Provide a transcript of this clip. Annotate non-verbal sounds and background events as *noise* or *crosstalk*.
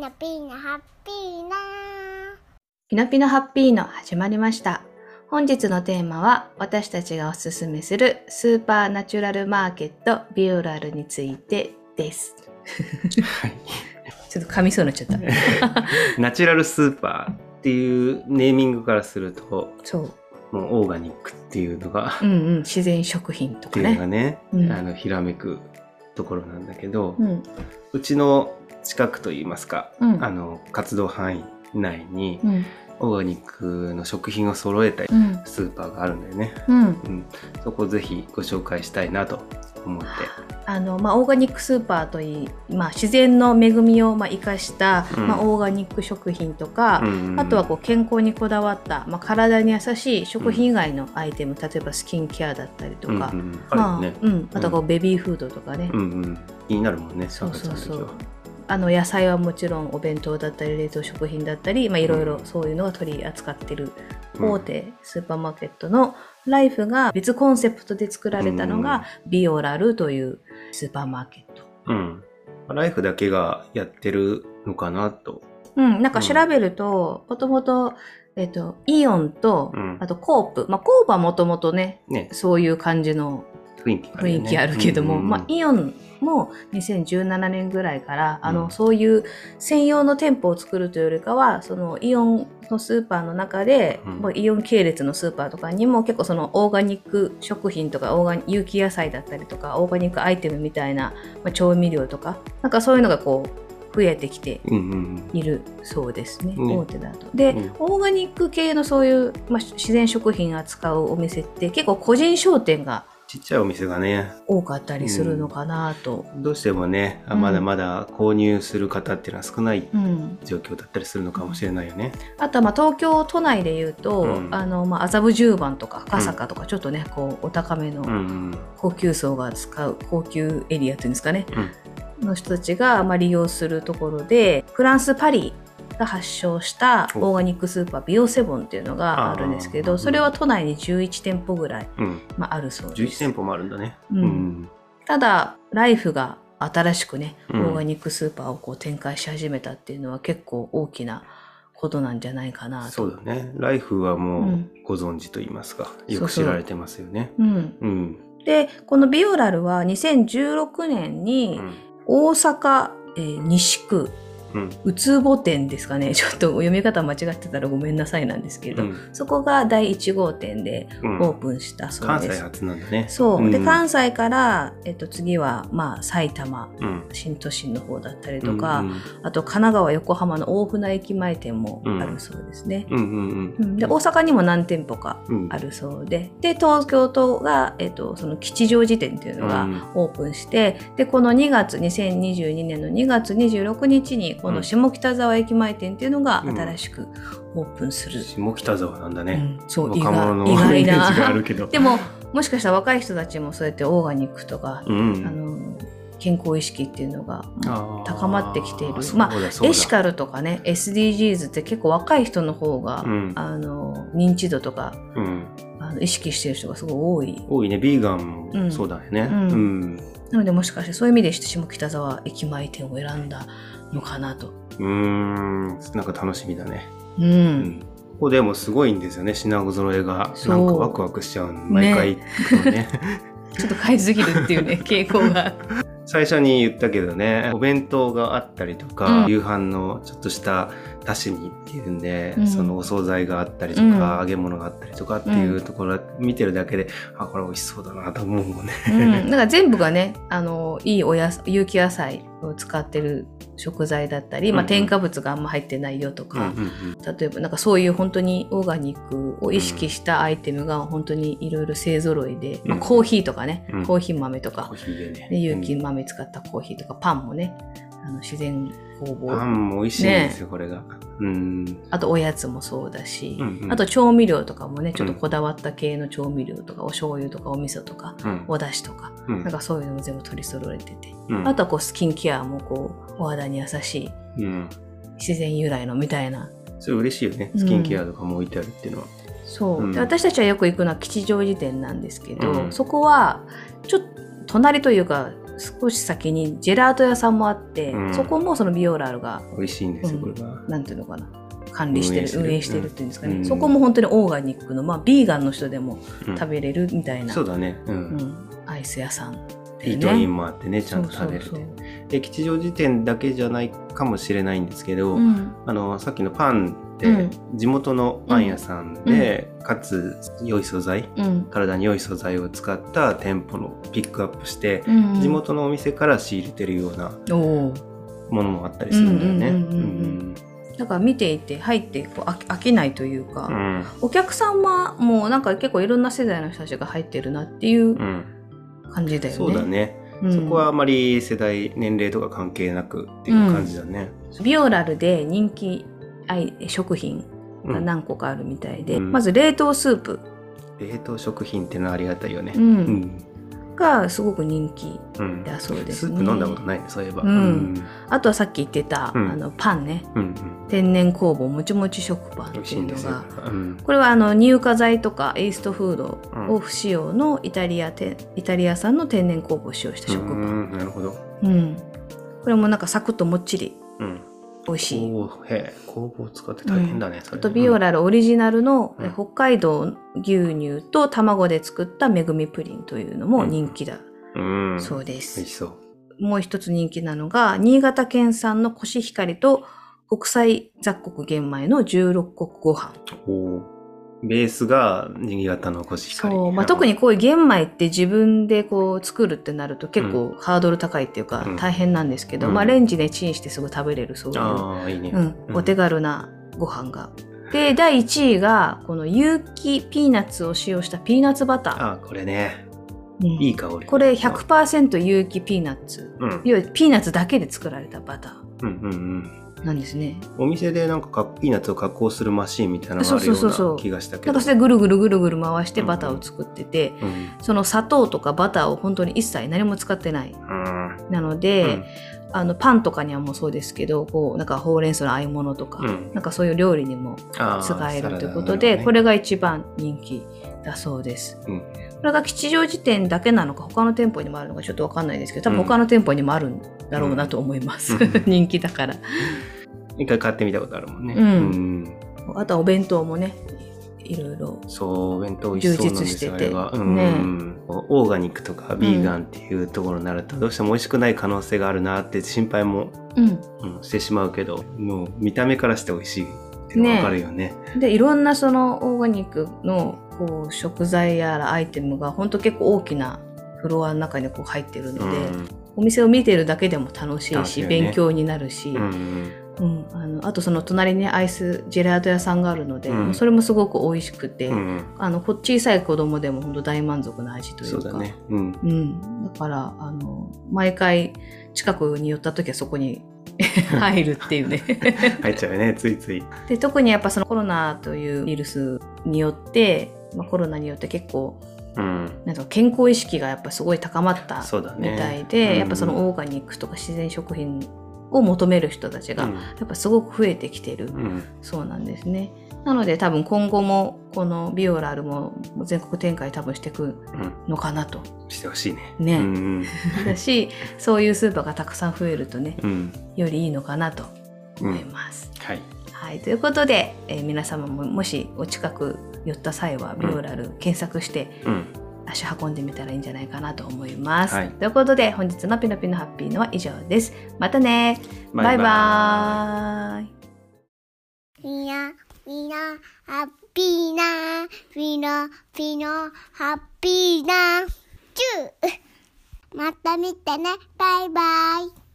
ナピーナハッピーナピノピノハッピーの始まりました。本日のテーマは私たちがおすすめするスーパーナチュラルマーケットビオラルについてです。はい。ちょっと噛みそうになっちゃった。*laughs* ナチュラルスーパーっていうネーミングからすると、そう。もうオーガニックっていうのが、うんうん。自然食品とかっていうのがね。ね、うんあの、ひらめくところなんだけど、う。うんちの近くといいますか、うん。あの、活動範囲内に、うん。オーガニックの食品を揃えたうん。スーパーがあるんだよね。うん。うん。そこをぜひご紹介したいなと思って。あのまあ、オーガニックスーパーといい、まあ、自然の恵みをまあ生かした、うんまあ、オーガニック食品とか、うんあとはこう健康にこだわった、まあ、体に優しい食品以外のアイテム、例えばスキンケアだったりとか、うんうんまああとはこうベビーフードとかね、うんうん。気になるもんね、そうそうそう。あの野菜はもちろんお弁当だったり冷凍食品だったり、まあ、いろいろそういうのが取り扱ってるうん。大手スーパーマーケットのライフが別コンセプトで作られたのがビオラルというスーパーマーケット。うん。ライフだけがやってるのかなと。うん、なんか調べると、もともと、えっ、と、イオンと、うん。あとコープ。まあ、コープはもともとね、ね、そういう感じの雰囲気があるけども、うんうん。まあ、イオンも2017年ぐらいから、あの、うんそういう専用の店舗を作るというよりかは、そのイオンのスーパーの中で、うん。イオン系列のスーパーとかにも結構そのオーガニック食品とか、オーガニ有機野菜だったりとか、オーガニックアイテムみたいな、まあ、調味料とか、なんかそういうのがこう、増えてきてうんうん。いるそうですね、ね。大手だと。で、うん。オーガニック系のそういう、まあ、自然食品扱うお店って結構個人商店がちっちゃいお店がね、多かったりするのかなと。どうしてもね、まだまだ購入する方っていうのは少ないうん。状況だったりするのかもしれないよね。あとはまあ東京都内でいうと、うん。あのまあ麻布十番とか赤坂とかちょっとね、こうお高めのうんうん。高級層が使う高級エリアっていうんですかね、うん。の人たちがまあ利用するところでフランス・パリが発祥したオーガニックスーパービオセボンっていうのがあるんですけどそれは都内に11店舗ぐらい、うん。まあ、あるそうで11す店舗もあるんだね。うんただライフが新しくねオうんーガニックスーパーをこう展開し始めたっていうのは結構大きなことなんじゃないかなと。そうだね。ライフはもううんご存知と言いますか、よく知られてますよね。うん、うん。でこのビオラルは2016年うにん。大阪、えー西区うん。うつぼ店ですかね *laughs* ちょっと読み方間違ってたらごめんなさいなんですけど、うんそこが第1号店でうんオープンしたそう関西です。初なんだね。そう、でん関西から、えっと、次は、まあ、埼玉うん。新都心の方だったりとか、うんあと神奈川横浜の大船駅前店もあるそうですね。うんうんうんで大阪にも何店舗かうん。あるそうでで東京都が、えっと、その吉祥寺店っていうのがうんオープンして、でこの2月2022年の2月26日にこの下北沢駅前店っていうのがうん。新しくオープンする、下北沢なんだうね。ん。そう意外な。るけど。*laughs* でももしかしたら若い人たちもそうやってオーガニックとか、うん。あの健康意識っていうのが高まってきている。まだそうだ。エシカルとかね SDGs って結構若い人の方が、うん。あの認知度とかうん。あの意識してる人がすごい多い。多いね。ビーガンもそうだよね。ううん。ん。なのでもしかしてそういう意味で下北沢駅前店を選んだのかなと。うーん。なんか楽しみだね。う。うんん。ここでもすごいんですよね。品揃えが。なんかワクワクしちゃうの。毎回行くとね。*laughs* ちょっと買いすぎるっていうね、*laughs* 傾向が。最初に言ったけどね、お弁当があったりとか、うん夕飯のちょっとした足しにっていうんで、うんそのお惣菜があったりとか、うん揚げ物があったりとかっていうところ見てるだけで、あ、これ美味しそうだなと思うもんね。うん。だから全部がね、あの、いいおやす有機野菜を使ってる食材だったり、まあ添加物があんま入ってないよとうんか、うん。例えばなんかそういう本当にオーガニックを意識したアイテムが本当にいろいろ勢揃いで、まあうんコーヒーとかね、うん。コーヒー豆とか、有機豆使ったコーヒーとか、パンもね、あの自然工房。パンも美味しいんですよ、これが。うん。あとおやつもそうだし、あと調味料とかもねちょっとこだわった系の調味料とか、お醤油とかお味噌とかうん。お出汁とか、うん。なんかそういうのも全部取り揃えてて、うん。あとはこうスキンケアもこうお肌に優しいうん。自然由来のみたいな。それ嬉しいよね。スキンケアとかも置いてあるっていうのは。そう、うん。で私たちはよく行くのは吉祥寺店なんですけど、うん。そこはちょっと隣というか少し先にジェラート屋さんもあって、うん。そこもそのビオラルが、美味しいんですよ、うん。これが。なんていうのかな、管理してる、運運営しててるっていうんですかね、うん。そこも本当にオーガニックの、まあ、ビーガンの人でもうん。食べれるみたいな、そうだね。う。うん。んアイス屋さん、イートインもあってね、ちゃんと食べれて吉祥寺店だけじゃないかもしれないんですけど、うんあの、さっきのパンって、地元のパン屋さんで、かつ良い素材、うん体に良い素材を使った店舗のピックアップして、地元のお店から仕入れてるようなものもあったりするんだよね。だから見ていて入ってこう飽きないというか、うんお客さんはもうなんか結構いろんな世代の人たちが入ってるなっていう感じだよね。そうだね、そこはあまり世代年齢とか関係なくっていう感じだね。ビオラルで人気食品うん。が何個かあるみたいで、うん。まず冷凍スープ、冷凍食品ってのはありがたいよね。うん。うんがすごく人気うんだそうですね。スープ飲んだことないねそういえば。うんあとはさっき言ってた、うんあのパンねうんうん天然酵母もちもち食パンっていうんのが。うんこれはあの乳化剤とかエイストフードうんを不使用のイタリアてイタリア産の天然酵母を使用した食パン。うんなるほど。うん。これもなんかサクッともっちりうん。美味しい。使って大変だね、それ。あとビオラルオリジナルの、うんえ北海道牛乳と卵で作っためぐみプリンというのも人気だうん。うん。そうで美味す。しそう。もう一つ人気なのが新潟県産のコシヒカリと国際雑穀玄米の16穀ご飯。おーベースが新潟のコシヒカリ。そう、まあ、特にこういう玄米って自分でこう作るってなると結構ハードル高いっていうかうん大変なんですけど、うんまあレンジでチンしてすぐ食べれるそういう、ああ、いいね。うん、お手軽なご飯が。で、第1位がこの有機ピーナッツを使用したピーナッツバター。ああ、これね。うんいい香り。これ100%有機ピーナッツ。うん。要はピーナッツだけで作られたバタうんうんうん。ーなんですね。お店でなんかかピーナッツを加工するマシーンみたいなのがあるよそうな気がしたけど。なんかそれでぐるぐるぐるぐる回してバターを作ってて、うん。その砂糖とかバターを本当に一切何も使ってない。うん。なので、あのパンとかにはもうそうですけど、こうなんかほうれん草の和え物とか、うんなんかそういう料理にも使えるということで、ダねこれが一番人気だそうです。うんこれが吉祥寺店だけなのか他の店舗にもあるのかちょっとわかんないですけど多分他の店舗にもあるんだろうなと思います、うん。*laughs* 人気だから。一回買ってみたことあるもんね。うん。ん。あとはお弁当もねいろいろそう、お弁当充実してて。ね。オーガニックとかビーガンっていうところになると、どうしても美味しくない可能性があるなって心配も、してしまうけど、もう見た目からして美味しいっていうのがわかるよね。でいろんなそのオーガニックのこう食材やらアイテムが本当結構大きなフロアの中にこう入ってるので、お店を見てるだけでも楽しいし、ね。勉強になるし、うんうん。うん、あのあとその隣にアイスジェラート屋さんがあるので、うん。それもすごく美味しくて、うんうん。あのこ小さい子供でも本当大満足な味というか。そうだね。うん。うん、だからあの毎回近くに寄った時はそこに *laughs* 入るっていうね。*laughs* 入っちゃうよね、ついつい。で特にやっぱそのコロナというウイルスによって、まあ、コロナによって結構うん。なんか健康意識がやっぱすごい高まった。みたいで、うんやっぱそのオーガニックとか自然食品を求める人たちが、うんやっぱすごく増えてきてる、うん。そうなんですね。なので多分今後もこのビオラルも全国展開多分していくうん。のかなと。してほしいね。ねうん *laughs* だしそういうスーパーがたくさん増えるとねうん。うん。よりいいのかなと思います。はい。はい、ということで、えー皆様ももしお近く寄った際はビオラル検索してうん。足運んでみたらいいんじゃないかなと思います。はいということで本日のピノピノハッピーのは以上です。またねバイバーイみんな、みんな、ハッピーな、ピノ、ピノ、ハッピーな、チューまた見てね、バイバイ。